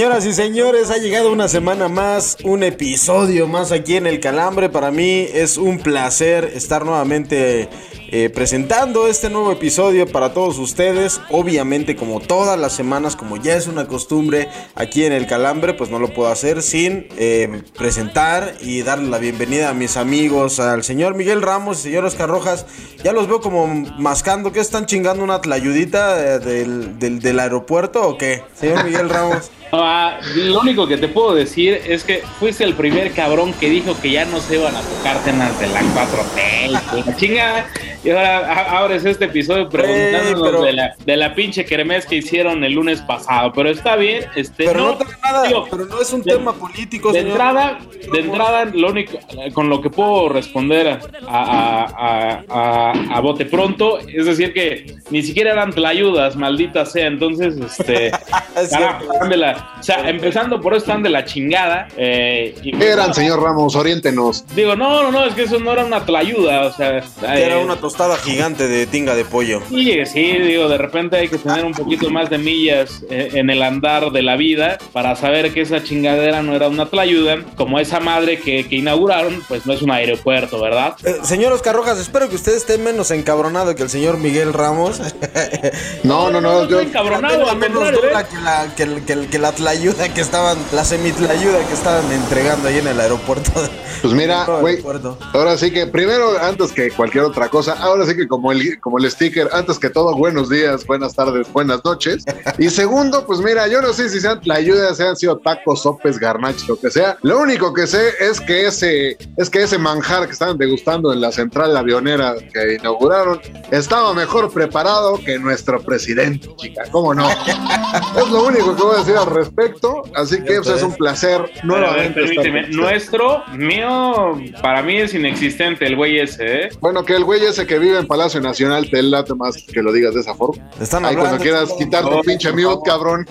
Señoras y señores, ha llegado una semana más, un episodio más aquí en El Calambre. Para mí es un placer estar nuevamente eh, presentando este nuevo episodio para todos ustedes. Obviamente, como todas las semanas, como ya es una costumbre aquí en El Calambre, pues no lo puedo hacer sin eh, presentar y darle la bienvenida a mis amigos, al señor Miguel Ramos y señor Oscar Rojas. Ya los veo como mascando, ¿qué están chingando una tlayudita eh, del, del, del aeropuerto o qué? Señor Miguel Ramos. Ah, lo único que te puedo decir es que fuiste el primer cabrón que dijo que ya no se iban a tocar temas de la 4T. La chinga. Y ahora abres este episodio preguntándonos pero- de, la, de la pinche kermés que hicieron el lunes pasado. Pero está bien. Este, Pero no, no, trae nada, pero no es un de- tema político, de señor. entrada, de entrada, lo único con lo que puedo responder a, a, a, a- a bote pronto, es decir que ni siquiera eran tlayudas, maldita sea. Entonces, este, Es carajo, de la- o sea, empezando por eso están de la chingada. eh, y- ¿Qué eran, señor Ramos? Oriéntenos. Digo, no, no, no, es que eso no era una tlayuda, o sea, era eh, una tostada gigante de tinga de pollo. Sí, sí, digo, de repente hay que tener un poquito más de millas eh, en el andar de la vida para saber que esa chingadera no era una tlayuda, como esa madre que, que inauguraron, pues no es un aeropuerto, ¿verdad? Eh, señor Oscar Rojas, espero que usted esté menos encabronado que el señor Miguel Ramos. No, no, no. estoy Yo, encabronado, al menos dura ¿eh? que la, que, que, que la tlayuda que estaban, la semitlayuda que estaban entregando ahí en el aeropuerto. pues mira, No, güey. Ahora sí que, primero, antes que cualquier otra cosa, ahora sí que como el, como el sticker, antes que todo, buenos días, buenas tardes, buenas noches. Y segundo, pues mira, yo no sé si sean la ayuda, sean sido tacos, sopes, garnachos, lo que sea. Lo único que sé es que ese, es que ese manjar que estaban degustando en la central avionera que inauguraron estaba mejor preparado que nuestro presidente, chica. ¿Cómo no? es lo único que voy a decir al respecto. Así que pues, es un placer ver, nuevamente. estar permíteme, nuestro, mío, para mí es inexistente el güey ese, ¿eh? Bueno, que el güey ese que vive en Palacio Nacional te late más que lo digas de esa forma. Están Ahí cuando quieras quitar tu No, pinche mute, favor. cabrón.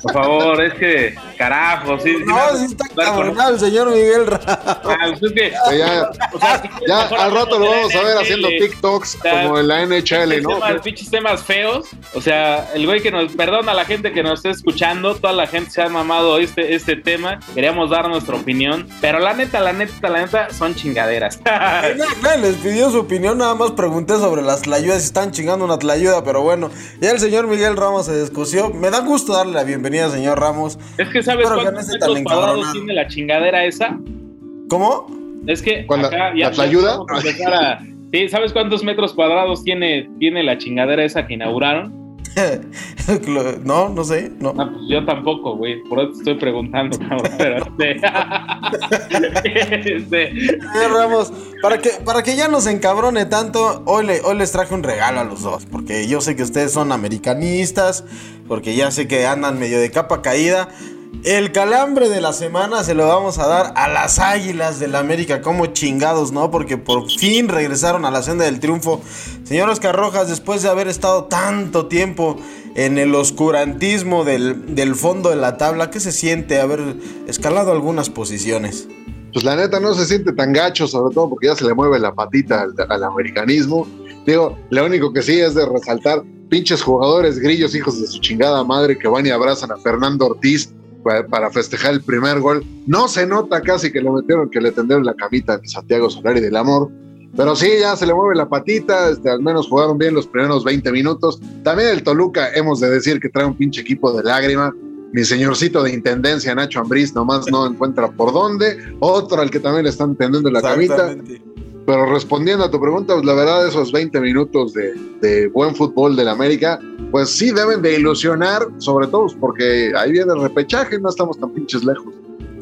Por favor, es que, carajo, sí. sí me No, sí está cabronado el señor Miguel Ramos. Ah, pues es que, Que ya o sea, ya al rato lo vamos a ver haciendo. TikToks sea, como en la NHL, ¿no? temas, pinches temas feos. O sea, el güey que nos, perdona a la gente que nos esté escuchando, toda la gente se ha mamado este, este tema. Queríamos dar nuestra opinión, pero la neta, la neta, la neta, son chingaderas. Nadie les pidió su opinión, nada más pregunté sobre las tlayudas, si están chingando una tlayuda, pero bueno, ya el señor Miguel Ramos se descoció. Me da gusto darle la bienvenida, señor Ramos. es que sabes Espero que no cuántos metros tiene la chingadera esa. ¿Cómo? Es que ¿Cuál, la- tlayuda? a- Sí, ¿sabes cuántos metros cuadrados tiene, tiene la chingadera esa que inauguraron? no, no sé, no. Ah, pues yo tampoco, güey. Por eso te estoy preguntando, cabrón. Pero, este, este, Ramos, para que, para que ya no se encabrone tanto, hoy, le- hoy les traje un regalo a los dos, porque yo sé que ustedes son americanistas, porque ya sé que andan medio de capa caída. El calambre de la semana se lo vamos a dar a las Águilas del la América, como chingados, ¿no? Porque por fin regresaron a la senda del triunfo. Señor Oscar Rojas, después de haber estado tanto tiempo en el oscurantismo del, del fondo de la tabla, ¿qué se siente haber escalado algunas posiciones? Pues la neta no se siente tan gacho, sobre todo porque ya se le mueve la patita al, al americanismo. Digo, lo único que sí es de resaltar pinches jugadores grillos, hijos de su chingada madre, que van y abrazan a Fernando Ortiz para festejar el primer gol. No se nota casi que le metieron, que le tendieron la camita a Santiago Solari del Amor. Pero sí, ya se le mueve la patita, este, al menos jugaron bien los primeros 20 minutos. También el Toluca, hemos de decir que trae un pinche equipo de lágrima. Mi señorcito de intendencia, Nacho Ambriz, nomás no encuentra por dónde. Otro al que también le están tendiendo la camita. Pero respondiendo a tu pregunta, pues la verdad, esos 20 minutos de, de buen fútbol del América, pues sí deben de ilusionar, sobre todo porque ahí viene el repechaje, no estamos tan pinches lejos.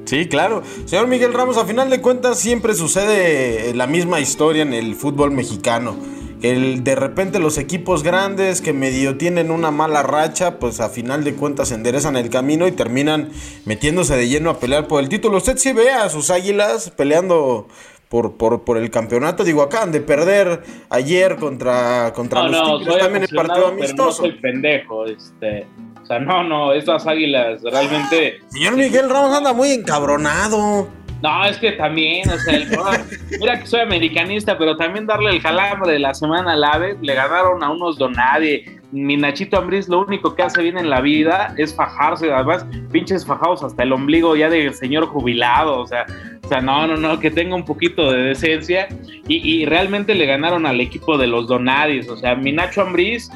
Sí, claro. Señor Miguel Ramos, a final de cuentas siempre sucede la misma historia en el fútbol mexicano. El, de repente los equipos grandes que medio tienen una mala racha, pues a final de cuentas enderezan el camino y terminan metiéndose de lleno a pelear por el título. Usted sí ve a sus águilas peleando por, por, por el campeonato. Digo, acaban de perder ayer contra, contra No, los no, Tigres también en partido aficionado, pero no amistoso. soy pendejo, este. O sea, no, no, estas águilas realmente. Señor Miguel Ramos anda muy encabronado. No, es que también, o sea, el mira que soy americanista, pero también darle el calambre de la semana al AVE, le ganaron a unos donadie. Mi Nachito Ambriz lo único que hace bien en la vida es fajarse, además, pinches fajados hasta el ombligo ya de señor jubilado, o sea, o sea, no, no, no, que tenga un poquito de decencia. Y, realmente le ganaron al equipo de los donadies, o sea, mi Nacho Ambriz,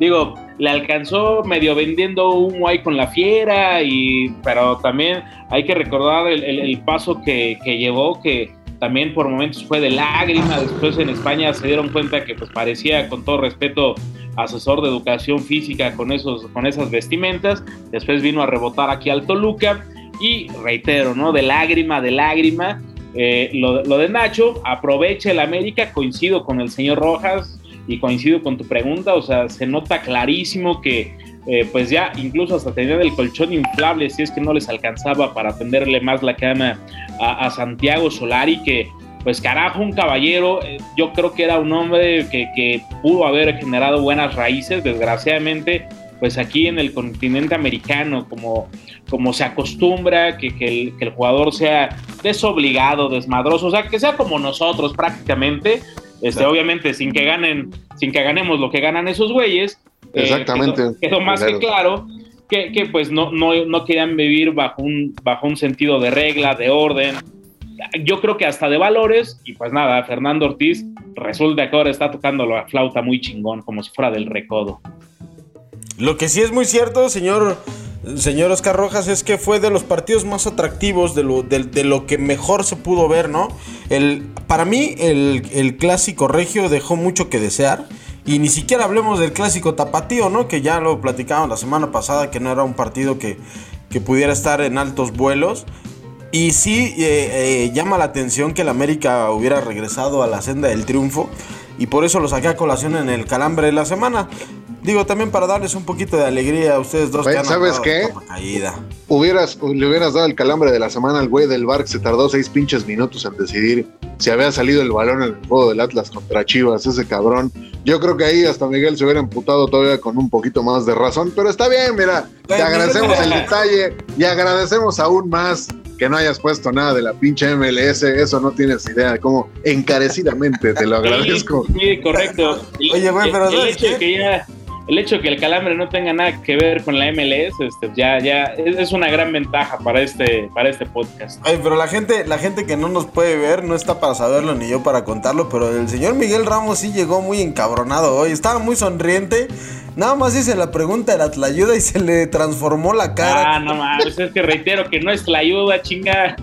digo, le alcanzó medio vendiendo humo ahí con la fiera, y, pero también hay que recordar el, el- el paso que, que llevó, que también por momentos fue de lágrima, después en España se dieron cuenta que pues parecía, con todo respeto, asesor de educación física con, esos, con esas vestimentas, después vino a rebotar aquí al Toluca, y reitero, ¿no? De lágrima, de lágrima, eh, lo, lo de Nacho, aprovecha el América, coincido con el señor Rojas y coincido con tu pregunta, o sea, se nota clarísimo que eh, pues ya incluso hasta tenían el colchón inflable si es que no les alcanzaba para tenderle más la cama a, a Santiago Solari, que pues carajo, un caballero, eh, yo creo que era un hombre que, que pudo haber generado buenas raíces, desgraciadamente, pues aquí en el continente americano, como, como se acostumbra que, que el, que el jugador sea desobligado, desmadroso, o sea, que sea como nosotros prácticamente, este, Claro. obviamente sin que ganen, sin que ganemos lo que ganan esos güeyes. Eh, Exactamente. quedó, quedó más que claro que, que, pues no, no, no querían vivir bajo un, bajo un sentido de regla, de orden. Yo creo que hasta de valores, y pues nada, Fernando Ortiz resulta que ahora está tocando la flauta muy chingón, como si fuera del recodo. Lo que sí es muy cierto, señor, señor Oscar Rojas, es que fue de los partidos más atractivos, de lo, de, de lo que mejor se pudo ver, ¿no? El, para mí, el, el clásico regio dejó mucho que desear. Y ni siquiera hablemos del clásico tapatío, ¿no? Que ya lo platicamos la semana pasada, que no era un partido que, que pudiera estar en altos vuelos. Y sí eh, eh, llama la atención que el América hubiera regresado a la senda del triunfo. Y por eso lo saqué a colación en el calambre de la semana. Digo, también para darles un poquito de alegría a ustedes dos. Oye, que han ¿sabes qué? caída. Hubieras, le hubieras dado el calambre de la semana al güey del bar que se tardó seis pinches minutos en decidir si había salido el balón en el juego del Atlas contra Chivas, ese cabrón. Yo creo que ahí hasta Miguel se hubiera emputado todavía con un poquito más de razón, pero está bien, mira, te Bueno, agradecemos el detalle y agradecemos aún más que no hayas puesto nada de la pinche MLS, eso no tienes idea de cómo encarecidamente te lo agradezco. Sí, sí, correcto. Oye, güey, pero el, ¿sabes hecho de qué? que ya el hecho de que el calambre no tenga nada que ver con la MLS, este, ya, ya es, una gran ventaja para este, para este podcast. Ay, pero la gente, la gente que no nos puede ver no está para saberlo ni yo para contarlo, pero el señor Miguel Ramos sí llegó muy encabronado hoy, estaba muy sonriente. Nada más hice la pregunta de la tlayuda y se le transformó la cara. Ah, no mames, es que reitero que no es la ayuda, chinga.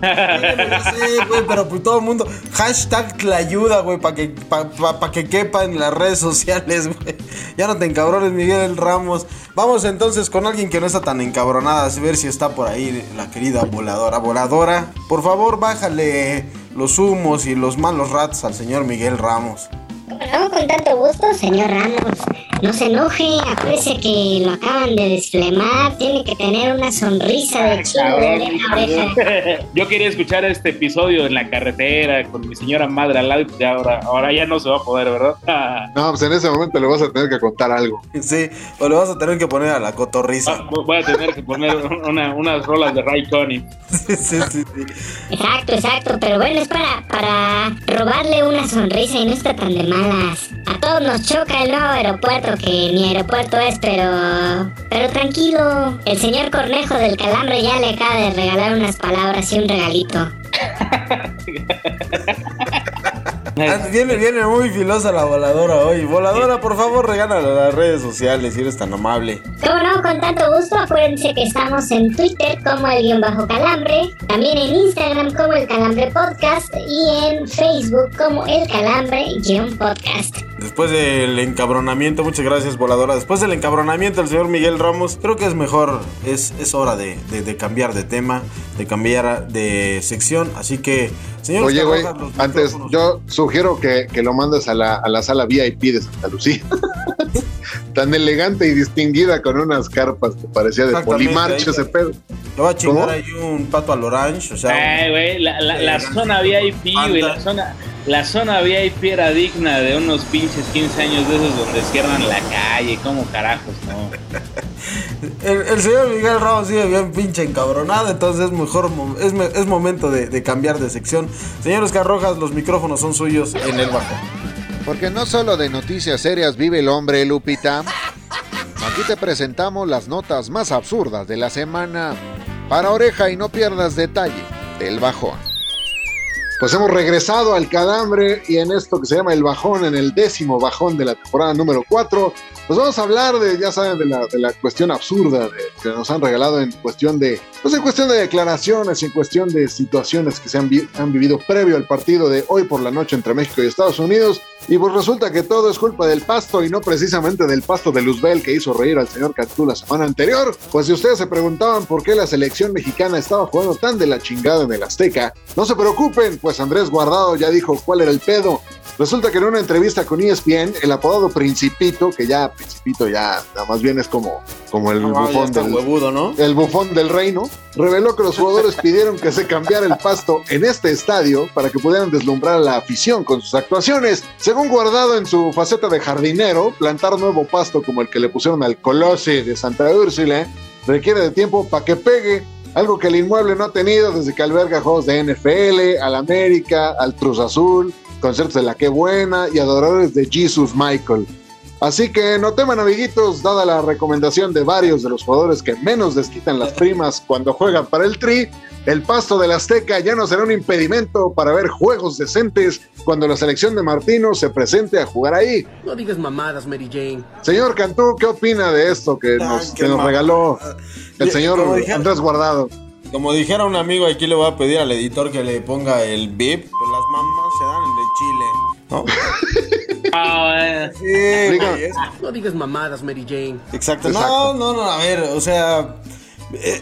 Sí, güey, pero pues todo el mundo. Hashtag la ayuda, güey, para que, pa, pa- pa que quepa en las redes sociales, güey. Ya no te encabrones, Miguel Ramos. Vamos entonces con alguien que no está tan encabronada, a ver si está por ahí la querida voladora. Voladora, por favor, bájale los humos y los malos rats al señor Miguel Ramos. No, con tanto gusto, señor Ramos. No se enoje, acuérdese que lo acaban de desflemar. Tiene que tener una sonrisa de chingo de oreja a oreja. Yo quería escuchar este episodio en la carretera con mi señora madre al lado y pues ya ahora, ahora ya no se va a poder, ¿verdad? No, pues en ese momento le vas a tener que contar algo. Sí, o le vas a tener que poner a la cotorriza. Ah, Voy a tener que poner una- unas rolas de Ray Connie. Sí, sí, sí, sí. Exacto, exacto. Pero bueno, es para, para robarle una sonrisa y no está tan de malas. A todos nos choca el nuevo aeropuerto, que ni aeropuerto es, pero. Pero tranquilo. El señor Cornejo del Calambre ya le acaba de regalar unas palabras y un regalito. Ah, Viene, viene muy filosa la voladora hoy. Voladora, por favor, regálala a las redes sociales si eres tan amable. Como no, con tanto gusto, acuérdense que estamos en Twitter como el guion bajo calambre, también en Instagram como el calambre podcast y en Facebook como el calambre guion podcast. Después del encabronamiento, muchas gracias, voladora. Después del encabronamiento del señor Miguel Ramos, creo que es mejor, es, es hora de, de- de cambiar de tema, de cambiar de sección. Así que, señor Oye, güey, antes micrófonos- yo sugiero que, que lo mandes a la, a la sala VIP de Santa Lucía. Tan elegante y distinguida con unas carpas que parecía de polimarcho ese pedo. Le voy a chingar ¿Cómo? ahí un pato al orange, o sea... Ay, güey, la, la- la zona VIP, güey, la zona, la zona VIP era digna de unos pinches 15 años de esos donde cierran la calle, como carajos, ¿no? El, el señor Miguel Ramos sigue bien pinche encabronado, entonces es mejor es, es momento de, de cambiar de sección. Señor Oscar Rojas, los micrófonos son suyos en el bajo. Porque no solo de noticias serias vive el hombre, Lupita. Aquí te presentamos las notas más absurdas de la semana. Para oreja y no pierdas detalle del bajón. Pues hemos regresado al calambre y en esto que se llama el bajón, en el décimo bajón de la temporada número 4, pues vamos a hablar de, ya saben, de la, de la cuestión absurda de- que nos han regalado en cuestión de, pues en cuestión de declaraciones en cuestión de situaciones que se han, vi- han vivido previo al partido de hoy por la noche entre México y Estados Unidos. Y pues resulta que todo es culpa del pasto y no precisamente del pasto de Luzbel que hizo reír al señor Cantú la semana anterior. Pues si ustedes se preguntaban por qué la selección mexicana estaba jugando tan de la chingada en el Azteca, no se preocupen, pues Andrés Guardado ya dijo cuál era el pedo. Resulta que en una entrevista con ESPN, el apodado Principito, que ya Principito ya nada más bien es como, como el Ah, bufón del, huevudo, ¿no? el bufón del reino, reveló que los jugadores pidieron que se cambiara el pasto en este estadio para que pudieran deslumbrar a la afición con sus actuaciones. Según Guardado en su faceta de jardinero, plantar nuevo pasto como el que le pusieron al Colosse de Santa Úrsula requiere de tiempo para que pegue. Algo que el inmueble no ha tenido desde que alberga juegos de NFL, al América, al Cruz Azul, conciertos de la Que Buena y adoradores de Jesus Michael. Así que no teman, amiguitos, dada la recomendación de varios de los jugadores que menos desquitan las primas cuando juegan para el Tri, el pasto del Azteca ya no será un impedimento para ver juegos decentes cuando la selección de Martino se presente a jugar ahí. No digas mamadas, Mary Jane. Señor Cantú, ¿qué opina de esto que Ah, nos, que regaló el Y- señor como dije- Andrés Guardado? Como dijera un amigo, aquí le voy a pedir al editor que le ponga el bip. Pues las mamás se dan en el chile. ¿No? Ah, eh, Sí, No digas mamadas, Mary Jane. Exacto. Exacto. No, no, no, a ver, o sea,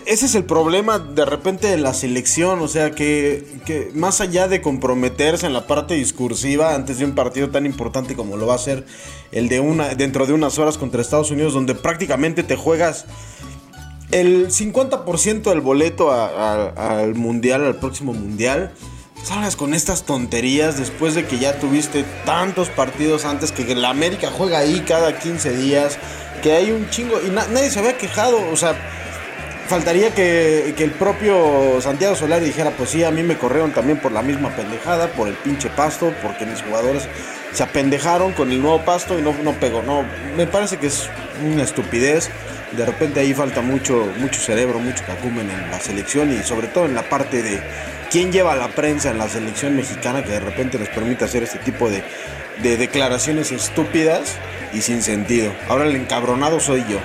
ese es el problema de repente de la selección, o sea, que, que más allá de comprometerse en la parte discursiva antes de un partido tan importante como lo va a ser el de una dentro de unas horas contra Estados Unidos, donde prácticamente te juegas el 50% del boleto al mundial, al próximo mundial. Salgas con estas tonterías después de que ya tuviste tantos partidos antes que la América juega ahí cada 15 días, que hay un chingo y na- nadie se había quejado, o sea, faltaría que, el propio Santiago Solari dijera, pues sí, a mí me corrieron también por la misma pendejada, por el pinche pasto, porque mis jugadores se apendejaron con el nuevo pasto y no, no pegó. No, me parece que es una estupidez. De repente ahí falta mucho, mucho cerebro, mucho cacumen en la selección y sobre todo en la parte de quién lleva la prensa en la selección mexicana que de repente les permite hacer este tipo de, de declaraciones estúpidas y sin sentido. Ahora el encabronado soy yo.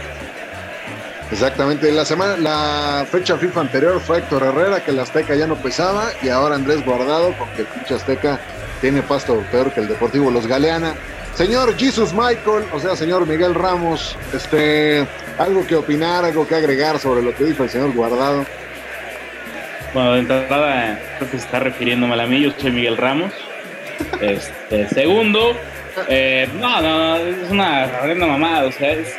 Exactamente, la semana, la fecha FIFA anterior fue Héctor Herrera, que el Azteca ya no pesaba, y ahora Andrés Guardado, porque el pinche Azteca tiene pasto peor que el Deportivo Los Galeana. Señor Jesus Michael, o sea, señor Miguel Ramos, este, algo que opinar, algo que agregar sobre lo que dijo el señor Guardado. Bueno, de entrada, creo que se está refiriéndome a mí. Yo soy Miguel Ramos. Este, segundo, eh, no, no, es una reverenda mamada. O sea, es,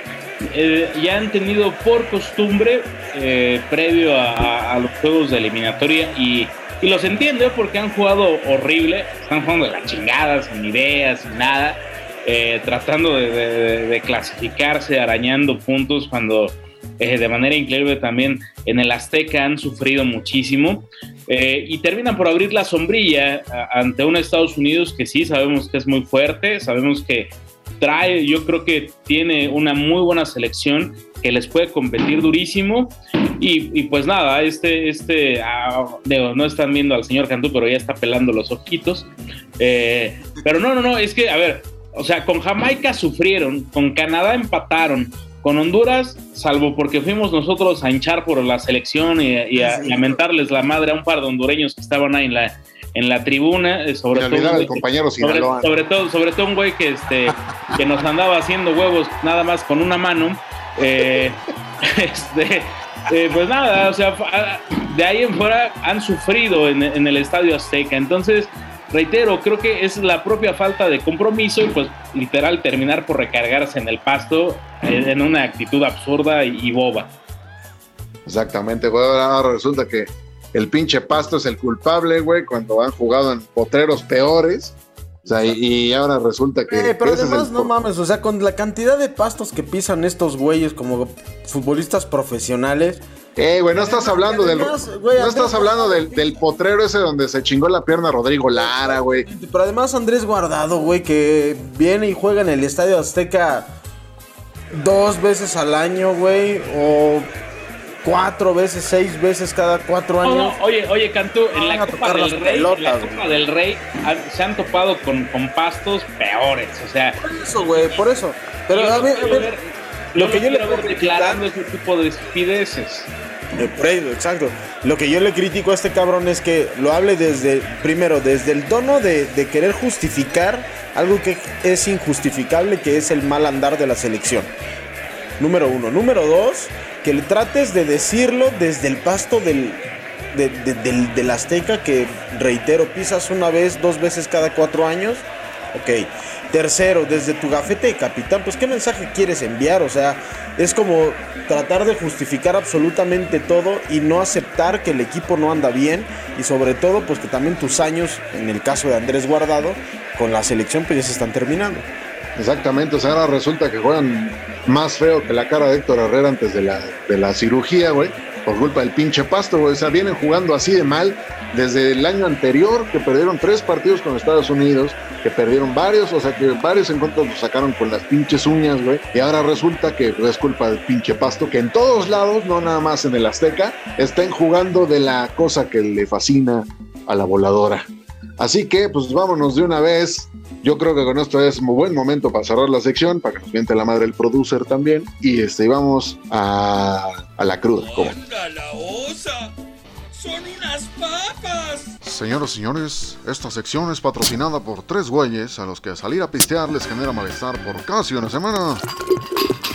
eh, ya han tenido por costumbre, eh, previo a, los juegos de eliminatoria, y, los entiendo ¿eh? porque han jugado horrible. Están jugando de la chingada, sin ideas, sin nada. tratando de, clasificarse, arañando puntos cuando de manera increíble también en el Azteca han sufrido muchísimo y terminan por abrir la sombrilla ante un Estados Unidos que sí sabemos que es muy fuerte, sabemos que trae, yo creo que tiene una muy buena selección que les puede competir durísimo. Y, y pues nada, este, este, ah, digo, no están viendo al señor Cantú, pero ya está pelando los ojitos. Eh, pero no, no, no, es que, a ver, o sea, con Jamaica sufrieron, con Canadá empataron, con Honduras, salvo porque fuimos nosotros a hinchar por la selección y, y a, y a mentarles la madre a un par de hondureños que estaban ahí en la, en la tribuna, eh, sobre todo, al que- compañero sobre, todo, sobre todo un güey que este que nos andaba haciendo huevos nada más con una mano. eh, este, eh, pues nada, o sea, fa- de ahí en fuera han sufrido en, en el Estadio Azteca. Entonces, reitero, creo que es la propia falta de compromiso y pues literal terminar por recargarse en el pasto eh, en una actitud absurda y, y boba. Exactamente, güey. Ahora resulta que el pinche pasto es el culpable, güey, cuando han jugado en potreros peores. O sea, y, y ahora resulta que. Eh, pero además, no mames, o sea, con la cantidad de pastos que pisan estos güeyes como futbolistas profesionales. Eh, güey, no estás hablando del. güey, no estás hablando del, del potrero ese donde se chingó la pierna Rodrigo Lara, güey. Pero además Andrés Guardado, güey, que viene y juega en el Estadio Azteca dos veces al año, güey, o cuatro veces, seis veces cada cuatro años. no, oye, oye, Cantú, en la Copa del Rey, en la pelotas, Copa güey. del Rey se han topado con, con pastos peores, o sea, Por eso, güey, por eso. Pero a no a ver, ver- lo que yo le puedo declarando ese tipo de estupideces. Exacto. Lo que yo le critico a este cabrón es que lo hable desde, primero, desde el tono de, de querer justificar algo que es injustificable, que es el mal andar de la selección. Número uno. Número dos, que le trates de decirlo desde el pasto del, de- de- del, del Azteca, que reitero, pisas una vez, dos veces cada cuatro años. Ok. Tercero, desde tu gafete de capitán, pues qué mensaje quieres enviar, o sea, es como tratar de justificar absolutamente todo y no aceptar que el equipo no anda bien y sobre todo pues que también tus años, en el caso de Andrés Guardado, con la selección pues ya se están terminando. Exactamente, o sea, ahora resulta que juegan más feo que la cara de Héctor Herrera antes de la, de la cirugía, güey, por culpa del pinche pasto, güey. O sea, vienen jugando así de mal desde el año anterior, que perdieron tres partidos con Estados Unidos, que perdieron varios, o sea, que varios encuentros los sacaron con las pinches uñas, güey. Y ahora resulta que es culpa del pinche pasto, que en todos lados, no nada más en el Azteca, estén jugando de la cosa que le fascina a la voladora. Así que, pues vámonos de una vez. Yo creo que con esto es muy buen momento para cerrar la sección, para que nos miente la madre el producer también. Y este, y vamos a, a la cruda. ¿cómo? ¡Anda la osa! ¡Son unas papas! Señoras y señores, esta sección es patrocinada por tres güeyes a los que salir a pistear les genera malestar por casi una semana.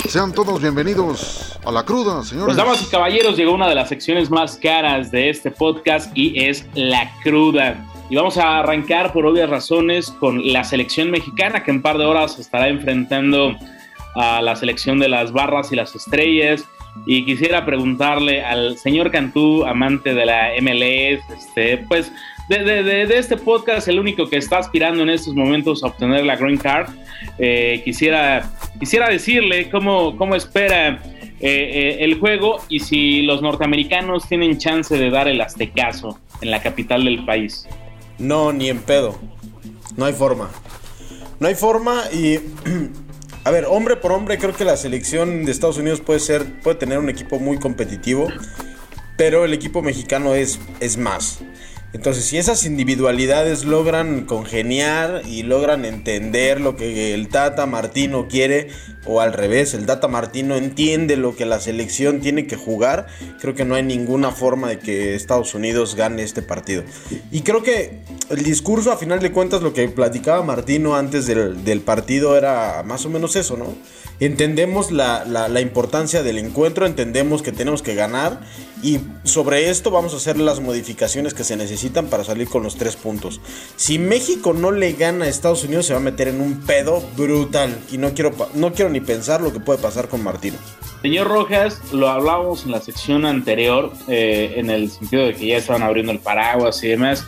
Sean todos bienvenidos a la cruda, señores. Pues damas y caballeros, llegó una de las secciones más caras de este podcast y es la cruda. Y vamos a arrancar por obvias razones con la selección mexicana que en par de horas estará enfrentando a la selección de las barras y las estrellas. Y quisiera preguntarle al señor Cantú, amante de la MLS, este, pues de, de- de- de este podcast, el único que está aspirando en estos momentos a obtener la Green Card, eh, quisiera, quisiera decirle cómo, cómo espera eh, eh, el juego y si los norteamericanos tienen chance de dar el aztecaso en la capital del país. No, ni en pedo. No hay forma. No hay forma y... A ver, hombre por hombre, creo que la selección de Estados Unidos puede ser, puede tener un equipo muy competitivo, pero el equipo mexicano es, es más. Entonces, si esas individualidades logran congeniar y logran entender lo que el Tata Martino quiere, o al revés, el Tata Martino entiende lo que la selección tiene que jugar, creo que no hay ninguna forma de que Estados Unidos gane este partido. Y creo que el discurso, a final de cuentas, lo que platicaba Martino antes del, partido era más o menos eso, ¿no? Entendemos la- la importancia del encuentro, entendemos que tenemos que ganar y sobre esto vamos a hacer las modificaciones que se necesitan para salir con los tres puntos. Si México no le gana a Estados Unidos se va a meter en un pedo brutal y no quiero, no quiero ni pensar lo que puede pasar con Martino. Señor Rojas, lo hablábamos en la sección anterior, eh, en el sentido de que ya estaban abriendo el paraguas y demás.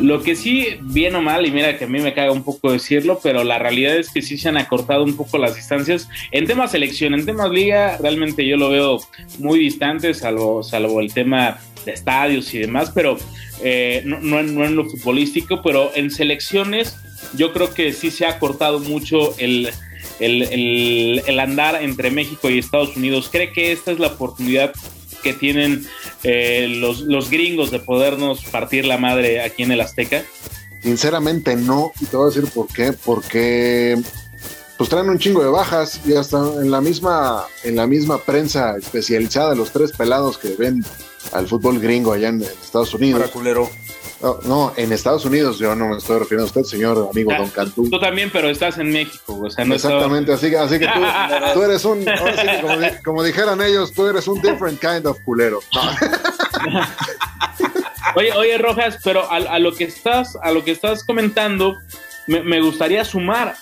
Lo que sí, bien o mal, y mira que a mí me caga un poco decirlo, pero la realidad es que sí se han acortado un poco las distancias. En temas selección, en temas liga, realmente yo lo veo muy distante, salvo, salvo el tema de estadios y demás, pero eh, no, no en- lo futbolístico, pero en selecciones yo creo que sí se ha cortado mucho el, el, el- el andar entre México y Estados Unidos. ¿Cree que esta es la oportunidad que tienen eh, los, los gringos de podernos partir la madre aquí en el Azteca? Sinceramente no, y te voy a decir por qué, porque pues traen un chingo de bajas y hasta en la misma, en la misma prensa especializada, los tres pelados que ven al fútbol gringo allá en, Estados Unidos. Para culero. No, no, en Estados Unidos, yo no me estoy refiriendo a usted, señor amigo Ah, Don Cantú. Tú también, pero estás en México, o sea, no Exactamente, así, que- así que tú, tú eres un, ahora sí que como, di- como dijeran ellos, tú eres un different kind of culero. No, Oye, oye, Rojas, pero a, a lo que estás, a lo que estás comentando, me, me gustaría sumar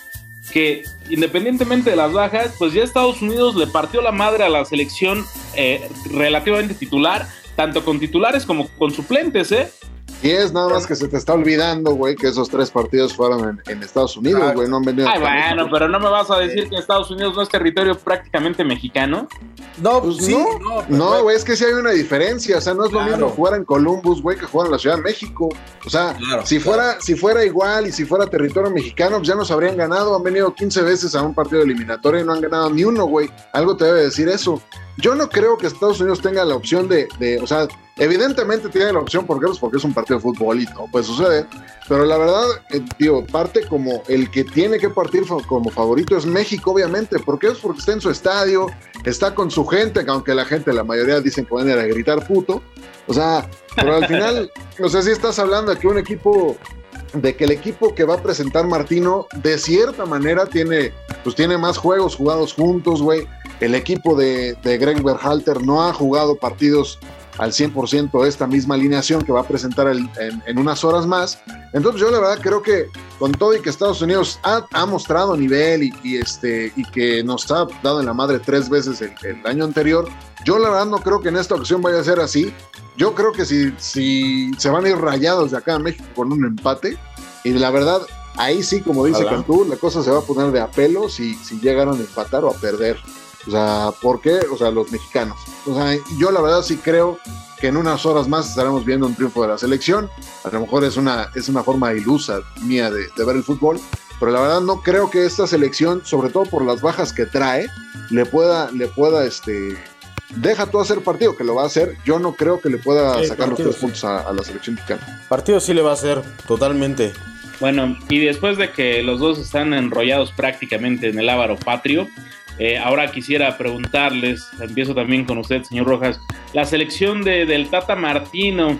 que independientemente de las bajas, pues ya Estados Unidos le partió la madre a la selección eh, relativamente titular, tanto con titulares como con suplentes, ¿eh? Y es nada más que se te está olvidando, güey, que esos tres partidos fueron en, en Estados Unidos, güey, no han venido. Ay, bueno, México. pero no me vas a decir que Estados Unidos no es territorio prácticamente mexicano. No, Pues sí, no, no, no, güey, es que sí hay una diferencia. O sea, no es lo mismo jugar en Columbus, güey, que jugar en la Ciudad de México. O sea, Claro, si, fuera, si fuera igual y si fuera territorio mexicano, pues ya nos habrían ganado. Han venido 15 veces a un partido eliminatorio y no han ganado ni uno, güey. Algo te debe decir eso. Yo no creo que Estados Unidos tenga la opción de, de o sea, evidentemente tiene la opción porque, pues, porque es un partido de fútbol y no puede suceder. Pero la verdad, eh, digo, parte como el que tiene que partir como favorito es México, obviamente. ¿Por qué? Es porque está en su estadio, está con su gente, que aunque la gente, la mayoría dicen que van a ir a gritar puto. O sea, pero al final, no sé si estás hablando de que un equipo, de que el equipo que va a presentar Martino, de cierta manera tiene, pues tiene más juegos jugados juntos, güey. El equipo de, de Greg Berhalter no ha jugado partidos al 100% esta misma alineación que va a presentar el- en, en unas horas más. Entonces yo la verdad creo que con todo y que Estados Unidos ha, ha mostrado nivel y, y este, y que nos ha dado en la madre tres veces el, el año anterior, yo la verdad no creo que en esta ocasión vaya a ser así. Yo creo que si, si se van a ir rayados de acá a México con un empate, y la verdad, ahí sí, como dice. Cantú, la cosa se va a poner de apelo si, si llegaron a empatar o a perder. O sea, ¿por qué? O sea, los mexicanos. O sea, yo la verdad sí creo que en unas horas más estaremos viendo un triunfo de la selección. A lo mejor es una, es una forma ilusa mía de, de ver el fútbol, pero la verdad no creo que esta selección, sobre todo por las bajas que trae, le pueda, le pueda, este, deja tú hacer partido, que lo va a hacer. Yo no creo que le pueda Sí, sacar los tres sí. puntos a, a la selección mexicana. Partido sí le va a hacer, totalmente. Bueno, y después de que los dos están enrollados prácticamente en el ávaro patrio, eh, ahora quisiera preguntarles, empiezo también con usted, señor Rojas, la selección de, del Tata Martino,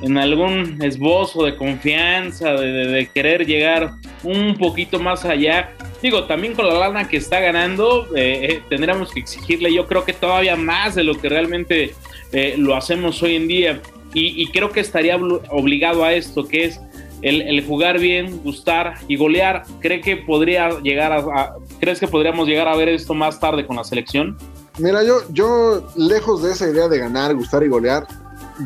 en algún esbozo de confianza, de, querer llegar un poquito más allá. Digo, también con la lana que está ganando, eh, eh, tendríamos que exigirle, yo creo que todavía más de lo que realmente eh, lo hacemos hoy en día. Y, y creo que estaría obli- obligado a esto, que es el, el jugar bien, gustar y golear. ¿Cree que podría llegar a, a- ¿Crees que podríamos llegar a ver esto más tarde con la selección? Mira, yo, yo, lejos de esa idea de ganar, gustar y golear,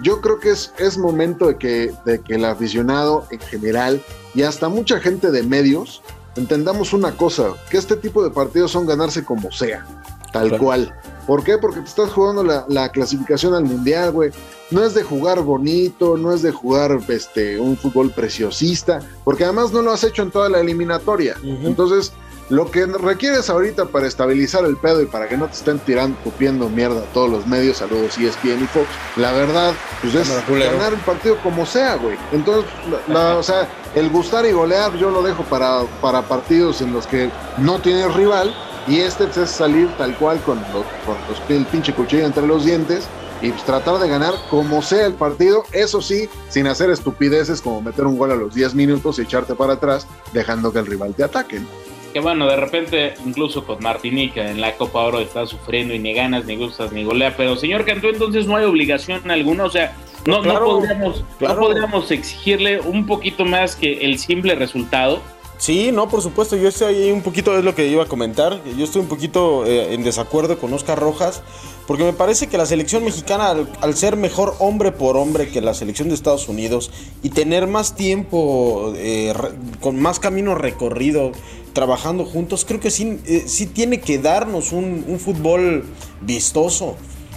yo creo que es, es momento de que, de que el aficionado en general y hasta mucha gente de medios entendamos una cosa, que este tipo de partidos son ganarse como sea, tal Claro. cual. ¿Por qué? Porque te estás jugando la, la clasificación al mundial, güey. No es de jugar bonito, no es de jugar este, un fútbol preciosista, porque además no lo has hecho en toda la eliminatoria. Entonces, lo que requieres ahorita para estabilizar el pedo y para que no te estén tirando, copiando mierda todos los medios, saludos ESPN y Fox, la verdad, pues es ganar el partido como sea, güey. Entonces, la- la- o sea, el gustar y golear yo lo dejo para, para partidos en los que no tienes rival y este pues, es salir tal cual con, los, con los- el pinche cuchillo entre los dientes y pues, tratar de ganar como sea el partido, eso sí, sin hacer estupideces como meter un gol a los 10 minutos y echarte para atrás, dejando que el rival te ataque. ¿no? Que bueno, de repente, incluso con Martinica en la Copa Oro está sufriendo y ni ganas, ni gustas, ni golea. Pero señor Cantú, entonces no hay obligación alguna. O sea, no, no Claro, podríamos, claro. no podríamos exigirle un poquito más que el simple resultado. Sí, no, por supuesto, yo estoy ahí un poquito, es lo que iba a comentar, yo estoy un poquito eh, en desacuerdo con Oscar Rojas, porque me parece que la selección mexicana, al, ser mejor hombre por hombre que la selección de Estados Unidos y tener más tiempo, eh, con más camino recorrido, trabajando juntos, creo que sí, eh, sí tiene que darnos un fútbol vistoso.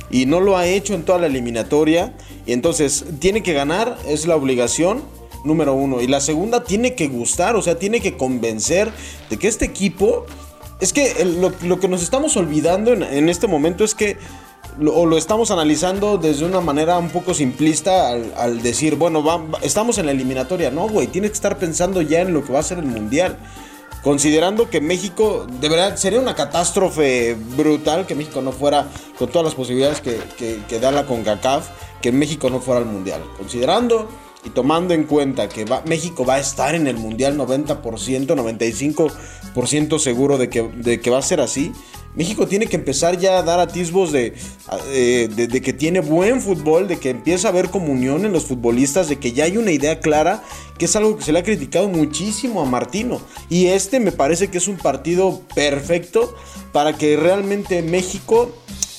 Y no lo ha hecho en toda la eliminatoria. Y entonces tiene que ganar, es la obligación número uno. Y la segunda tiene que gustar, o sea, tiene que convencer de que este equipo es que lo, lo que nos estamos olvidando en, en este momento es que, o lo estamos analizando desde una manera un poco simplista al, decir, bueno, va- estamos en la eliminatoria. No, güey, tienes que estar pensando ya en lo que va a ser el Mundial. Considerando que México, de verdad, sería una catástrofe brutal que México no fuera, con todas las posibilidades que, que, que da la CONCACAF, que México no fuera al Mundial. Considerando y tomando en cuenta que México va a estar en el Mundial 90%, 95% seguro de que, de que va a ser así, México tiene que empezar ya a dar atisbos de, eh, de, de que tiene buen fútbol, de que empieza a haber comunión en los futbolistas, de que ya hay una idea clara, que es algo que se le ha criticado muchísimo a Martino. Y este me parece que es un partido perfecto para que realmente México,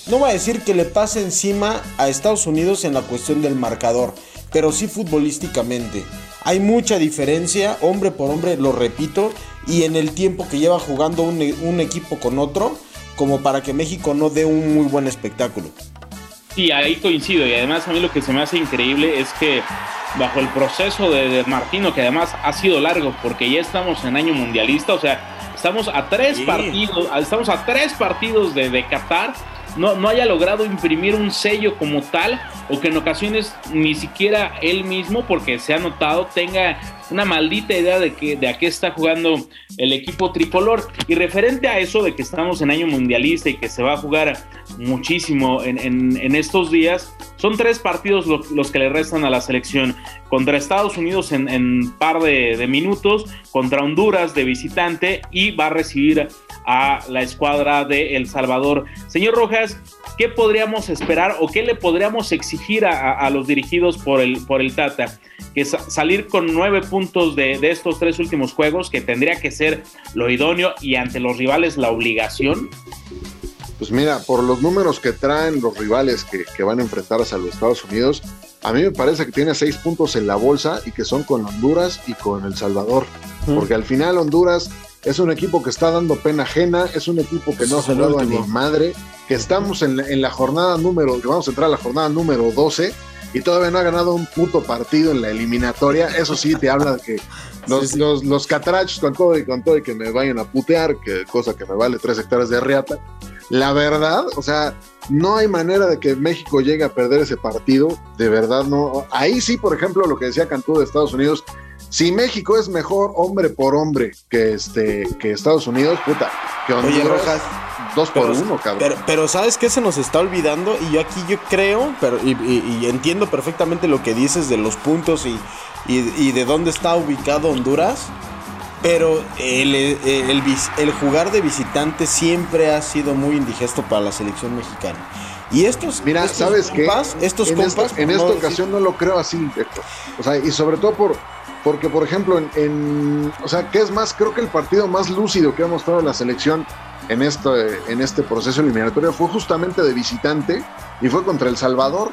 no va a decir que le pase encima a Estados Unidos en la cuestión del marcador, pero sí futbolísticamente. Hay mucha diferencia, hombre por hombre, lo repito, y en el tiempo que lleva jugando un, e- un equipo con otro, como para que México no dé un muy buen espectáculo. Sí, ahí coincido. Y además a mí lo que se me hace increíble es que bajo el proceso de, de Martino, que además ha sido largo porque ya estamos en año mundialista, o sea, estamos a tres Sí. partidos, estamos a tres partidos de, de Qatar, no, no haya logrado imprimir un sello como tal, o que en ocasiones ni siquiera él mismo, porque se ha notado, tenga una maldita idea de que de a qué está jugando el equipo tricolor. Y referente a eso de que estamos en año mundialista y que se va a jugar muchísimo en, en- estos días, son tres partidos lo- los que le restan a la selección. Contra Estados Unidos en, en par de minutos, contra Honduras de visitante y va a recibir a la escuadra de El Salvador. Señor Rojas, ¿qué podríamos esperar o qué le podríamos exigir a, a- los dirigidos por el, por el Tata? Que sa- salir con nueve puntos de, de estos tres últimos juegos, que tendría que ser lo idóneo y ante los rivales la obligación. Pues mira, por los números que traen los rivales que, que van a enfrentarse a los Estados Unidos, a mí me parece que tiene seis puntos en la bolsa y que son con Honduras y con El Salvador. Porque al final Honduras es un equipo que está dando pena ajena, es un equipo que no ha jugado a ni madre, que estamos en la, en la jornada número, que vamos a entrar a la jornada número 12 y todavía no ha ganado un puto partido en la eliminatoria. Eso sí te habla de que los, Sí, sí. los, los catrachos con todo y con todo y que me vayan a putear, que cosa que me vale tres hectáreas de riata. La verdad, o sea, no hay manera de que México llegue a perder ese partido. De verdad, no. Ahí sí, por ejemplo, lo que decía Cantú de Estados Unidos. Si México es mejor hombre por hombre que este que Estados Unidos, puta, que Oye, Honduras, Rojas, dos por pero- uno, cabrón. Pero, pero ¿sabes qué se nos está olvidando? Y yo aquí yo creo, pero, y, y- y entiendo perfectamente lo que dices de los puntos y, y- de dónde está ubicado Honduras. Pero el, el- el vis- el jugar de visitante siempre ha sido muy indigesto para la selección mexicana. Y estos, Mira, estos ¿sabes qué? compas, Estos en compas, esta, en esta decir- ocasión no lo creo así, Héctor. O sea, y sobre todo por porque, por ejemplo, en, en- o sea, ¿qué es más? Creo que el partido más lúcido que ha mostrado la selección en este, en este proceso eliminatorio fue justamente de visitante y fue contra El Salvador.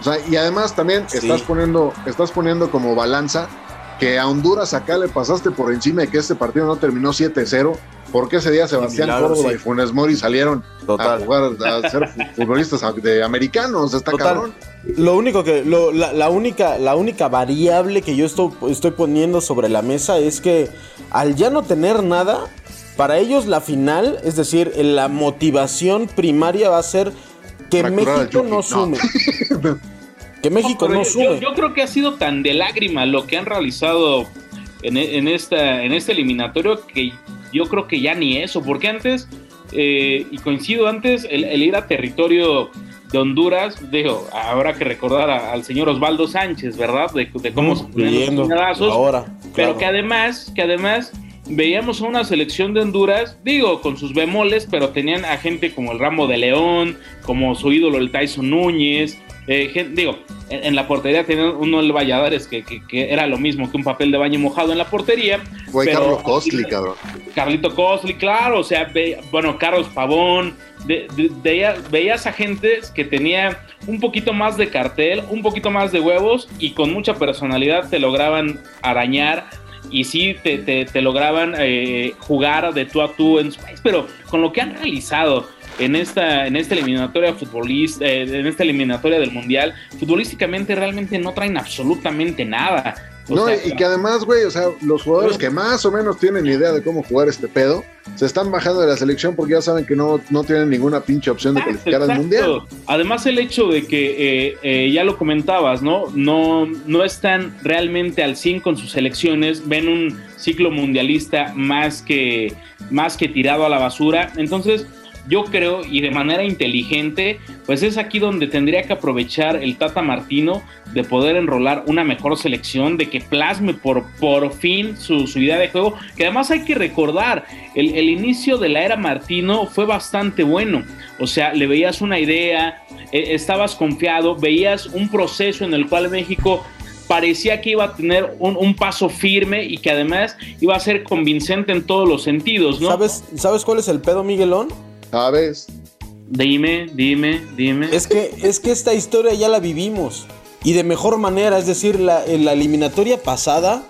O sea, y además también Sí. estás poniendo, estás poniendo como balanza que a Honduras acá le pasaste por encima de que este partido no terminó 7-0, porque ese día Sebastián milagro, Córdoba sí. y Funes Mori salieron Total. a jugar, a ser fu- futbolistas de americanos, está Total. cabrón. Lo único que, lo- la, la única, la única variable que yo estoy, estoy poniendo sobre la mesa es que al ya no tener nada, para ellos la final, es decir, la motivación primaria va a ser que Fracturar México no no. sume. que México no yo- sume. Yo, yo creo que ha sido tan de lágrima lo que han realizado en, en esta, en este eliminatorio que yo creo que ya ni eso, porque antes, eh, y coincido antes, el, el ir a territorio de Honduras, digo, habrá que recordar a- al señor Osvaldo Sánchez, ¿verdad? De, de cómo se ponían los chingadazos, ahora. pero que además, que además veíamos a una selección de Honduras, digo, con sus bemoles, pero tenían a gente como el Rambo de León, como su ídolo el Tyson Núñez, eh, digo, en, en la portería tenían uno el Valladares que, que- que era lo mismo que un papel de baño mojado en la portería. Güey, Carlos Costly, cabrón. Carlito Costly, claro, o sea, ve- bueno, Carlos Pavón, de- de- veía- veías a gente que tenía un poquito más de cartel, un poquito más de huevos y con mucha personalidad te lograban arañar y sí te, te- te lograban eh, jugar de tú a tú en su país, pero con lo que han realizado en esta, en esta eliminatoria futbolista, eh, en esta eliminatoria del mundial, futbolísticamente realmente no traen absolutamente nada. O No, sea, y que además, güey, o sea, los jugadores que más o menos tienen idea de cómo jugar este pedo, se están bajando de la selección porque ya saben que no, no tienen ninguna pinche opción de Exacto, calificar al mundial. Además el hecho de que eh, eh, ya lo comentabas, ¿no? ¿no? No están realmente al 100 con sus selecciones, ven un ciclo mundialista más que, más que tirado a la basura. Entonces yo creo, y de manera inteligente, pues es aquí donde tendría que aprovechar el Tata Martino de poder enrolar una mejor selección, de que plasme por, por fin su, su idea de juego, que además hay que recordar, el, el inicio de la era Martino fue bastante bueno, o sea, le veías una idea, eh, estabas confiado, veías un proceso en el cual México parecía que iba a tener un, un paso firme y que además iba a ser convincente en todos los sentidos, ¿no? ¿Sabes, ¿Sabes cuál es el pedo, Miguelón? ¿Sabes? Dime, dime, dime. Es que, es que esta historia ya la vivimos. Y de mejor manera, es decir, la, en la eliminatoria pasada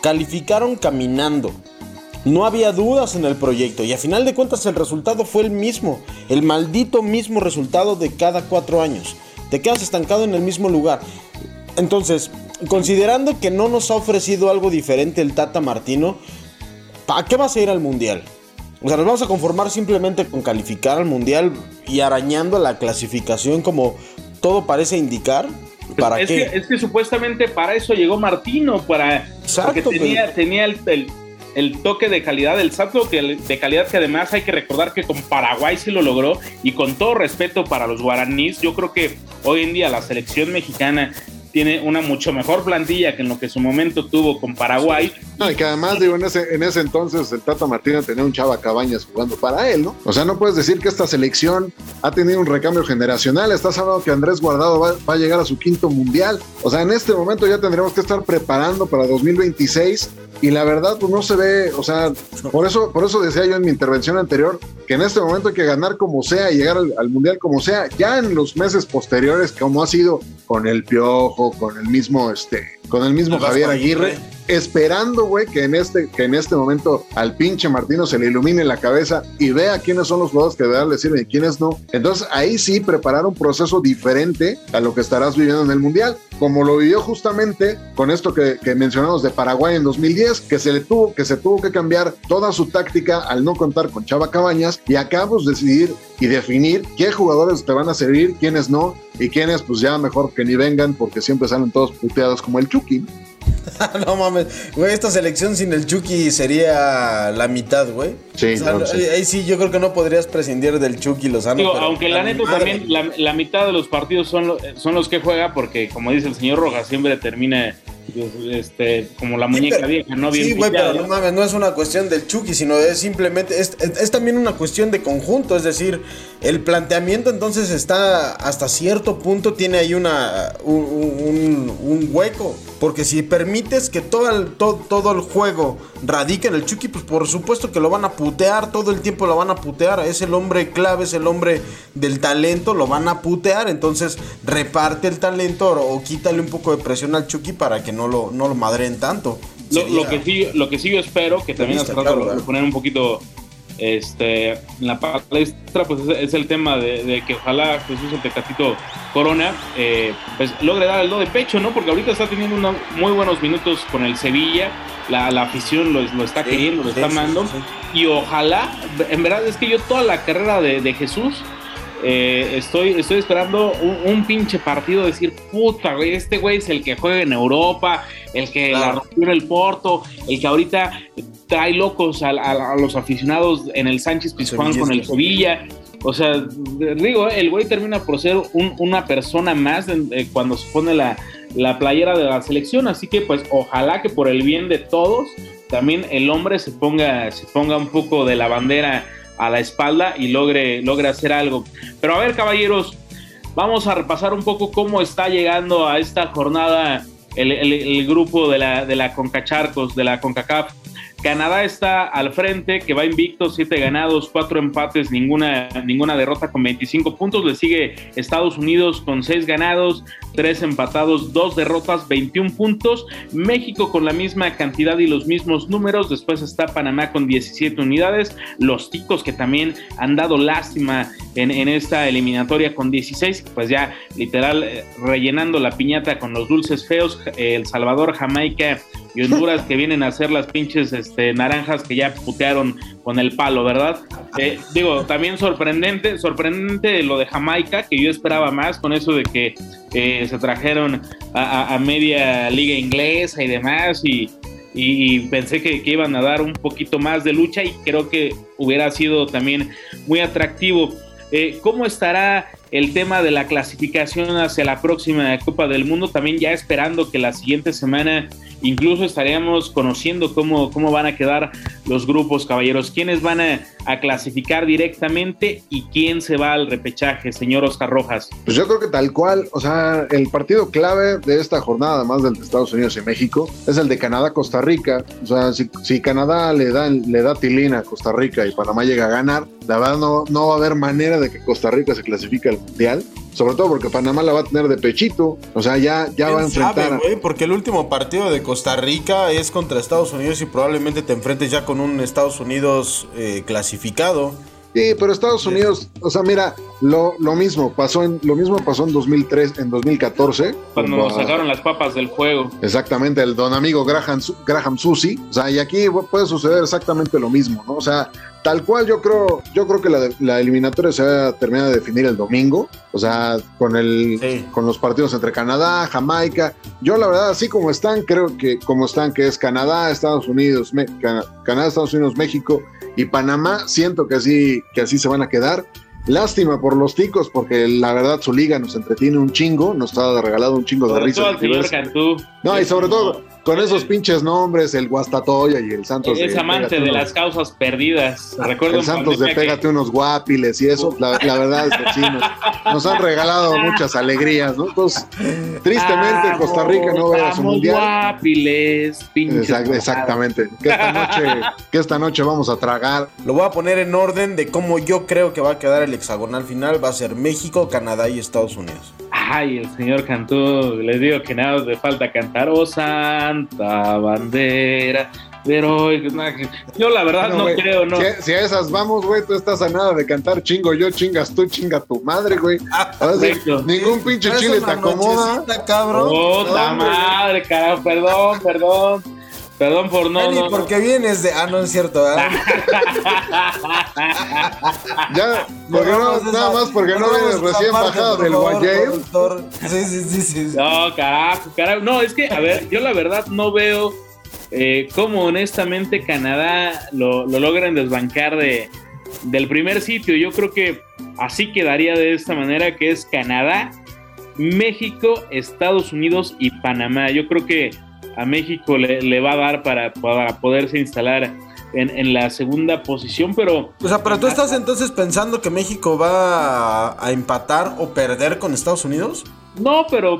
calificaron caminando. No había dudas en el proyecto y a final de cuentas el resultado fue el mismo, el maldito mismo resultado de cada cuatro años. Te quedas estancado en el mismo lugar. Entonces, considerando que no nos ha ofrecido algo diferente el Tata Martino, ¿para qué vas a ir al Mundial? O sea, nos vamos a conformar simplemente con calificar al Mundial y arañando la clasificación como todo parece indicar. ¿Para es, qué? Que, es que supuestamente para eso llegó Martino, para Exacto, porque tenía, pero- tenía el, el- el toque de calidad, el salto que- de calidad que además hay que recordar que con Paraguay sí lo logró y con todo respeto para los guaraníes, yo creo que hoy en día la selección mexicana tiene una mucho mejor plantilla que en lo que en su momento tuvo con Paraguay. No, y que además, digo, en ese, en ese entonces el Tata Martino tenía un Chava Cabañas jugando para él, ¿no? O sea, no puedes decir que esta selección ha tenido un recambio generacional. Estás hablando que Andrés Guardado va, va a llegar a su quinto mundial. O sea, en este momento ya tendremos que estar preparando para 2026 y la verdad, pues no se ve, o sea, por eso, por eso decía yo en mi intervención anterior que en este momento hay que ganar como sea y llegar al, al mundial como sea. Ya en los meses posteriores, como ha sido con el Piojo, con el mismo, este, con el mismo El Javier Aguirre, Aguirre. Esperando, güey, que en este, que en este momento al pinche Martino se le ilumine la cabeza y vea quiénes son los jugadores que de verdad le sirven y quiénes no. Entonces ahí sí preparar un proceso diferente a lo que estarás viviendo en el Mundial, como lo vivió justamente con esto que, mencionamos de Paraguay en 2010, que se le tuvo, que se tuvo que cambiar toda su táctica al no contar con Chava Cabañas y acá pues decidir y definir qué jugadores te van a servir, quiénes no y quiénes pues ya mejor que ni vengan porque siempre salen todos puteados como el Chucky. no mames, güey, esta selección sin el Chucky sería la mitad, güey. Sí, O sea, no, sí. ahí- sí, yo creo que no podrías prescindir del Chucky Lozano. Digo, pero- aunque la neta madre. también la, la mitad de los partidos son, lo- son los que juega porque como dice el señor Rojas siempre termina este como la muñeca vieja, no bien Sí, güey, pero no mames, no es una cuestión del Chucky, sino es simplemente, es, es- es también una cuestión de conjunto, es decir, el planteamiento entonces está hasta cierto punto, tiene ahí una, un, un- un hueco, porque si permites que todo el, todo, todo el juego radique en el Chucky, pues por supuesto que lo van a putear, todo el tiempo lo van a putear, es el hombre clave, es el hombre del talento, lo van a putear, entonces reparte el talento o, o quítale un poco de presión al Chucky para que no lo, no lo madreen tanto. Lo, que sí, lo que sí yo espero, que también hace Está rato claro, lo- lo ¿verdad? poner un poquito este, en la palestra, pues es, es el tema de, de que ojalá Jesús el Tecatito Corona eh, pues logre dar el do de pecho, ¿no? Porque ahorita está teniendo unos muy buenos minutos con el Sevilla, la, la afición lo, lo está Sí, queriendo, lo sí, está amando, sí. y ojalá, en verdad es que yo toda la carrera de, de Jesús eh, estoy, estoy esperando un, un pinche partido, decir, puta, güey, este güey es el que juega en Europa, el que la rompió en el Porto, el que ahorita trae locos a, a- a los aficionados en el Sánchez Pizjuán con el Sevilla. O sea, digo, el güey termina por ser un- una persona más eh, cuando se pone la, la playera de la selección. Así que, pues, ojalá que por el bien de todos, también el hombre se ponga, se ponga un poco de la bandera a la espalda y logre, logre hacer algo. Pero a ver, caballeros, vamos a repasar un poco cómo está llegando a esta jornada el, el- grupo de la, de la Concacharcos, de la CONCACAF. Canadá está al frente, que va invicto, 7 ganados, 4 empates, ninguna, ninguna derrota con 25 puntos. Le sigue Estados Unidos con 6 ganados, 3 empatados, 2 derrotas, 21 puntos. México con la misma cantidad y los mismos números. Después está Panamá con 17 unidades. Los ticos que también han dado lástima en, esta eliminatoria con 16, pues ya literal eh, rellenando la piñata con los dulces feos. El Salvador, Jamaica y Honduras que vienen a hacer las pinches este, naranjas que ya putearon con el palo, ¿verdad? Eh, digo, también sorprendente, sorprendente lo de Jamaica, que yo esperaba más con eso de que eh, se trajeron a, media liga inglesa y demás y, y- pensé que, que iban a dar un poquito más de lucha y creo que hubiera sido también muy atractivo. Eh, ¿Cómo estará el tema de la clasificación hacia la próxima Copa del Mundo? También ya esperando que la siguiente semana incluso estaríamos conociendo cómo, cómo van a quedar los grupos, caballeros. ¿Quiénes van a, a clasificar directamente y quién se va al repechaje, señor Oscar Rojas? Pues yo creo que tal cual, o sea, el partido clave de esta jornada, además del de Estados Unidos y México, es el de Canadá-Costa Rica. O sea, si, si Canadá le da, le da tilín a Costa Rica y Panamá llega a ganar, la verdad no, no va a haber manera de que Costa Rica se clasifique al Mundial. Sobre todo porque Panamá la va a tener de pechito. O sea, ya, ya va a ¿Quién sabe, enfrentar. a- güey? Porque el último partido de Costa Rica es contra Estados Unidos y probablemente te enfrentes ya con un Estados Unidos eh, clasificado. Sí, pero Estados Unidos, o sea, mira, lo, lo mismo pasó en lo mismo pasó en 2003, en 2014, Cuando nos sacaron las papas del juego. Exactamente, el don amigo Graham, Graham Susi. O sea, y aquí puede suceder exactamente lo mismo, ¿no? O sea, tal cual yo creo, yo creo que la, de- la eliminatoria se va a terminar de definir el domingo. O sea, con el, Sí. con los partidos entre Canadá, Jamaica. Yo la verdad, así como están, creo que como están, que es Canadá, Estados Unidos, Me- Canadá, Estados Unidos, México y Panamá, siento que así, que así se van a quedar. Lástima por los ticos, porque la verdad su liga nos entretiene un chingo, nos ha regalado un chingo de Sobre risa. todo al señor Cantú. No, y sobre todo con esos pinches nombres, el Guastatoya y el Santos Es amante de unos- las causas perdidas. Recuerdo el Santos de que- Pégate unos guapiles y eso, la, la verdad es que sí, nos, nos han regalado muchas alegrías, ¿no? Entonces, tristemente Vamos, Costa Rica no va a su mundial. guapiles, pinches Exact- exactamente. Que esta, noche, que esta noche vamos a tragar. Lo voy a poner en orden de cómo yo creo que va a quedar el hexagonal final. Va a ser México, Canadá y Estados Unidos. Ay, el señor Cantú, les digo que nada le falta cantar, oh santa bandera, pero yo la verdad Bueno, no creo, no. Si, si a esas vamos, güey, tú estás a nada de cantar chingo yo, chingas tú, chinga tu madre, güey. Ningún pinche chile te acomoda. cabrón. Puta No, hombre. madre, carajo, perdón, perdón, perdón por no, Eli, no, no. porque vienes de. Ah, no es cierto. ¿verdad? Ya, porque no, nada más porque no vienes recién parte, bajado del. Sí, sí, sí, sí. sí. No, carajo, carajo. No, es que, a ver, yo la verdad no veo eh, cómo honestamente Canadá lo, lo logran desbancar de, del primer sitio. Yo creo que así quedaría de esta manera, que es Canadá, México, Estados Unidos y Panamá. Yo creo que a México le, le va a dar para, para poderse instalar en, en la segunda posición, pero O sea, pero tú estás entonces pensando que México va a, a empatar o perder con Estados Unidos? No, pero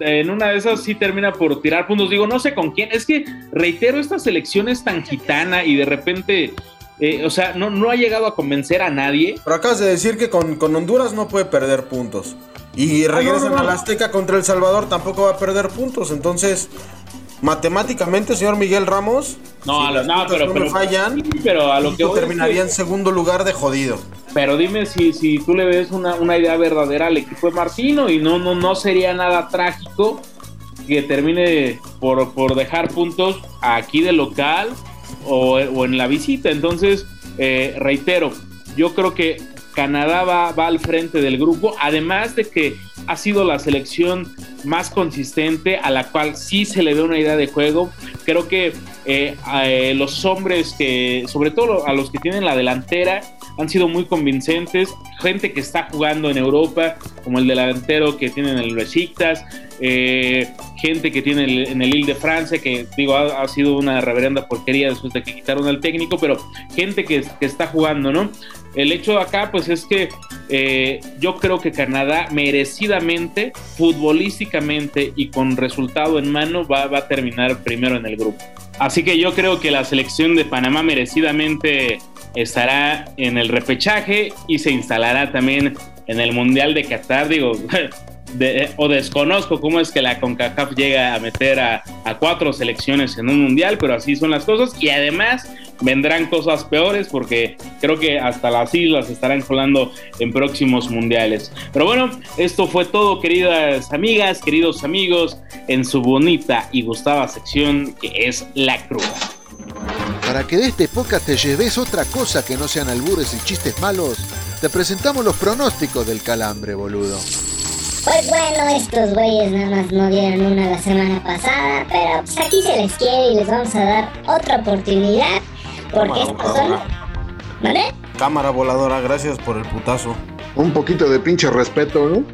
en una de esas sí termina por tirar puntos. Digo, no sé con quién. Es que, reitero, esta selección es tan gitana y de repente, eh, o sea, no, no ha llegado a convencer a nadie. Pero acabas de decir que con, con Honduras no puede perder puntos. Y regresan no, no. a la Azteca contra El Salvador, tampoco va a perder puntos. Entonces, matemáticamente, señor Miguel Ramos, No, si a lo- no, pero, no pero, me fallan, sí, pero a lo que terminaría en segundo lugar de jodido. Pero dime si, si tú le ves una, una idea verdadera al equipo de Martino y no, no, no sería nada trágico que termine por, por dejar puntos aquí de local o, o en la visita. Entonces, eh, reitero, yo creo que Canadá va, va al frente del grupo, además de que ha sido la selección más consistente, a la cual sí se le ve una idea de juego. Creo que eh, eh, los hombres que, sobre todo a los que tienen la delantera, han sido muy convincentes. Gente que está jugando en Europa, como el delantero que tiene en el Besiktas, eh, gente que tiene en el Lille de Francia, que digo, ha, ha sido una reverenda porquería después de que quitaron al técnico, pero gente que, que está jugando, ¿no? El hecho acá, pues es que eh, yo creo que Canadá merecidamente, futbolísticamente y con resultado en mano, va, va a terminar primero en el grupo. Así que yo creo que la selección de Panamá merecidamente estará en el repechaje y se instalará también en el Mundial de Qatar. Digo, o desconozco cómo es que la CONCACAF llega a meter a, a cuatro selecciones en un Mundial, pero así son las cosas. Y además vendrán cosas peores porque creo que hasta las islas estarán colando en próximos Mundiales. Pero bueno, esto fue todo, queridas amigas, queridos amigos, en su bonita y gustada sección que es La Cruda. Para que de este podcast te lleves otra cosa que no sean albures y chistes malos, te presentamos los pronósticos del calambre, boludo. Pues bueno, estos güeyes nada más no dieron una la semana pasada, pero pues aquí se les quiere y les vamos a dar otra oportunidad. Porque Cámara estos son. ¿Vale? Cámara voladora, gracias por el putazo. Un poquito de pinche respeto, ¿no?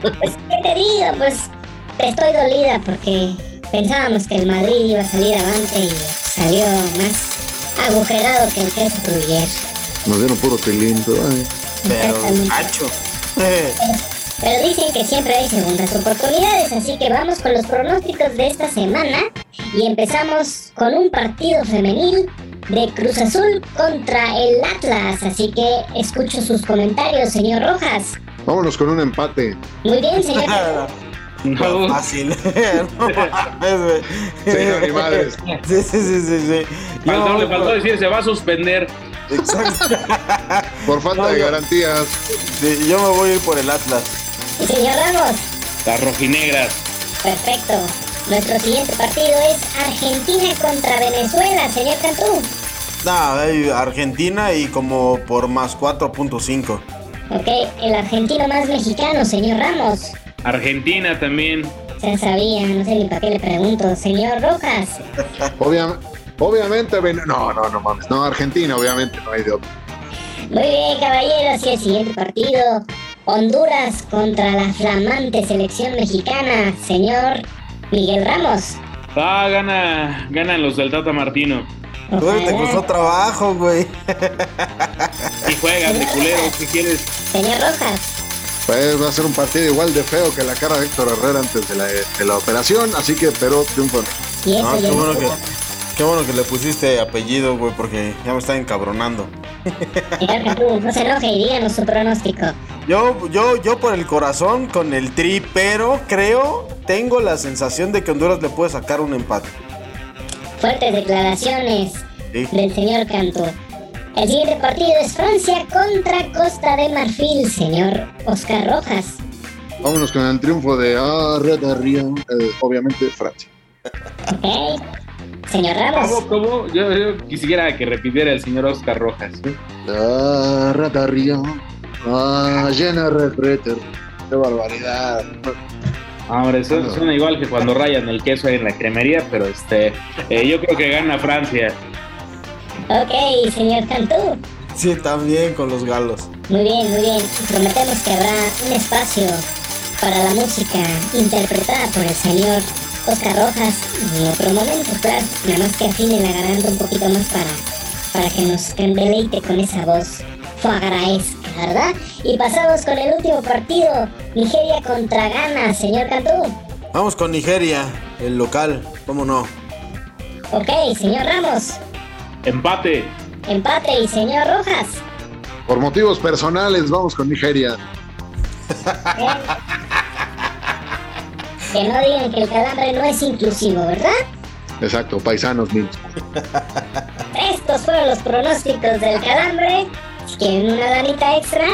Pues, ¿qué te digo? Pues estoy dolida porque pensábamos que el Madrid iba a salir avante y salió más agujerado que el queso Gruyère. Nos dieron puro tilín, pero, ay. Pero. Eh, Pero dicen que siempre hay segundas oportunidades, así que vamos con los pronósticos de esta semana y empezamos con un partido femenil de Cruz Azul contra el Atlas, así que escucho sus comentarios, señor Rojas. Vámonos con un empate. Muy bien, señor. No, Fácil. no mames, güey. No, madres. Sí, sí, sí, sí. sí. faltó, Yo- le faltó decir, se va a suspender. Exacto. Por falta No, de no. garantías. Sí, yo me voy a ir por el Atlas. Y señor Ramos, Las rojinegras. perfecto. Nuestro siguiente partido es Argentina contra Venezuela, señor Cantú. No, hay Argentina y como por más 4.5. Ok, el argentino más mexicano, señor Ramos. Argentina también. Ya sabía, no sé ni para qué le pregunto. Señor Rojas, Obvia- obviamente, no, no, no mames. No, Argentina, obviamente, no hay de otro. Muy bien, caballeros, y el siguiente partido, Honduras contra la flamante selección mexicana, señor Miguel Ramos. Ah, gana, ganan los del Tata Martino. Tú te costó trabajo, güey. Y juegan de culeros, si quieres. Señor Rojas, Pues va a ser un partido igual de feo que la cara de Héctor Herrera antes de la, de la operación, así que, pero triunfo. No, qué bueno que, qué bueno que le pusiste apellido, güey, porque ya me está encabronando. No se enoje y díganos su pronóstico. Yo, yo, yo por el corazón con el tri, pero creo, tengo la sensación de que Honduras le puede sacar un empate. Fuertes declaraciones Sí. del señor Cantú. El siguiente partido es Francia contra Costa de Marfil, señor Oscar Rojas. Vámonos con el triunfo de ah, Río, eh, obviamente Francia. Ok. Señor Ramos. ¿Cómo, cómo? Yo, yo quisiera que repitiera el señor Oscar Rojas. Ah, Río, ah, llena Retter. Qué barbaridad. Hombre, su- suena igual que cuando rayan el queso ahí en la cremería, pero este, eh, yo creo que gana Francia. Ok, señor Cantú. Sí, también con los galos. Muy bien, muy bien. Prometemos que habrá un espacio para la música interpretada por el señor Oscar Rojas en otro momento, claro. Nada más que afine la garganta un poquito más para, para que nos deleite con esa voz foagraesca, ¿verdad? Y pasamos con el último partido, Nigeria contra Ghana, señor Cantú. Vamos con Nigeria, el local, ¿cómo no? Ok, señor Ramos. Empate. Empate y señor Rojas. Por motivos personales, vamos con Nigeria. Que no digan que el calambre no es inclusivo, ¿verdad? Exacto, paisanos mismos. Estos fueron los pronósticos del calambre. Si quieren una danita extra,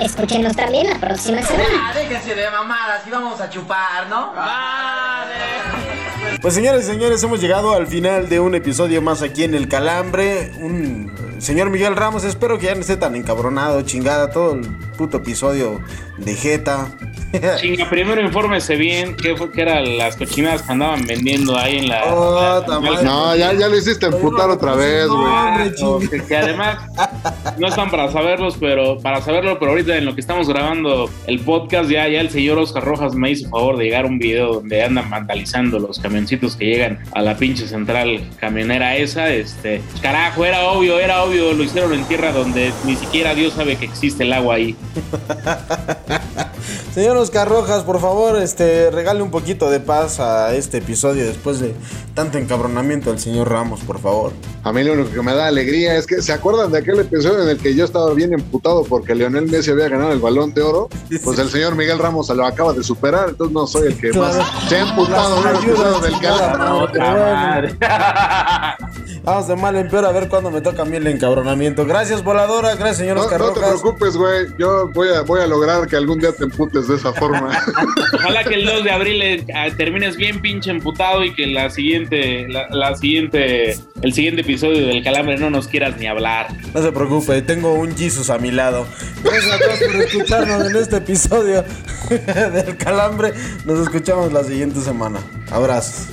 escúchenos también la próxima semana. Ah, déjense de mamadas y vamos a chupar, ¿no? Pues señores y señores, hemos llegado al final de un episodio más aquí en El Calambre. Un señor Miguel Ramos, espero que ya no esté tan encabronado, chingada, todo el puto episodio de Jeta. Chinga, primero infórmese bien qué, fue- qué eran las cochinadas que andaban vendiendo ahí en la. Oh, la-. No, ya, ya lo hiciste emputar otra vez, güey. Hombre, o chinga. que, que además no están para saberlos, pero para saberlo, pero ahorita en lo que estamos grabando el podcast, ya, ya el señor Oscar Rojas me hizo favor de llegar un video donde andan vandalizando los camioncitos que llegan a la pinche central camionera esa. Este, carajo, era obvio, era obvio, lo hicieron en tierra donde ni siquiera Dios sabe que existe el agua ahí. Señor Oscar Rojas, por favor, este, regale un poquito de paz a este episodio después de tanto encabronamiento del señor Ramos, por favor. A mí lo único que me da alegría es que, ¿se acuerdan de aquel episodio en el que yo estaba bien emputado porque Leonel Messi había ganado el balón de oro? Pues el señor Miguel Ramos se lo acaba de superar, entonces no soy el que Claro. más se ha emputado en el del madre. Vamos de mal en peor a ver cuándo me toca a mí el encabronamiento. Gracias, voladora. Gracias, señor No, Oscar no te Rojas. preocupes, güey. Yo voy a, voy a lograr que algún día te emputes de esa forma. Ojalá que el 2 de abril eh, ah, termines bien pinche emputado y que la siguiente, la, la siguiente, el siguiente episodio del calambre no nos quieras ni hablar. No se preocupe, tengo un Jesus a mi lado. Gracias a todos por escucharnos en este episodio del calambre. Nos escuchamos la siguiente semana. Abrazos.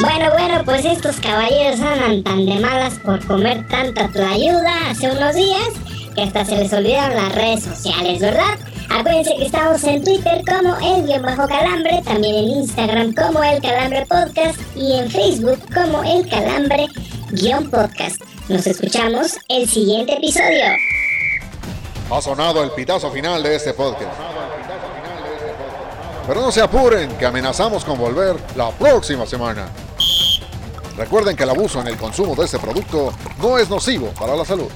Bueno, bueno, pues estos caballeros andan tan de malas por comer tanta ayuda hace unos días que hasta se les olvidaron las redes sociales, ¿verdad? Acuérdense que estamos en Twitter como el guion bajo calambre, también en Instagram como el calambre podcast y en Facebook como el calambre guion podcast. Nos escuchamos el siguiente episodio. Ha sonado el pitazo final de este podcast. Pero no se apuren, que amenazamos con volver la próxima semana. Recuerden que el abuso en el consumo de este producto no es nocivo para la salud.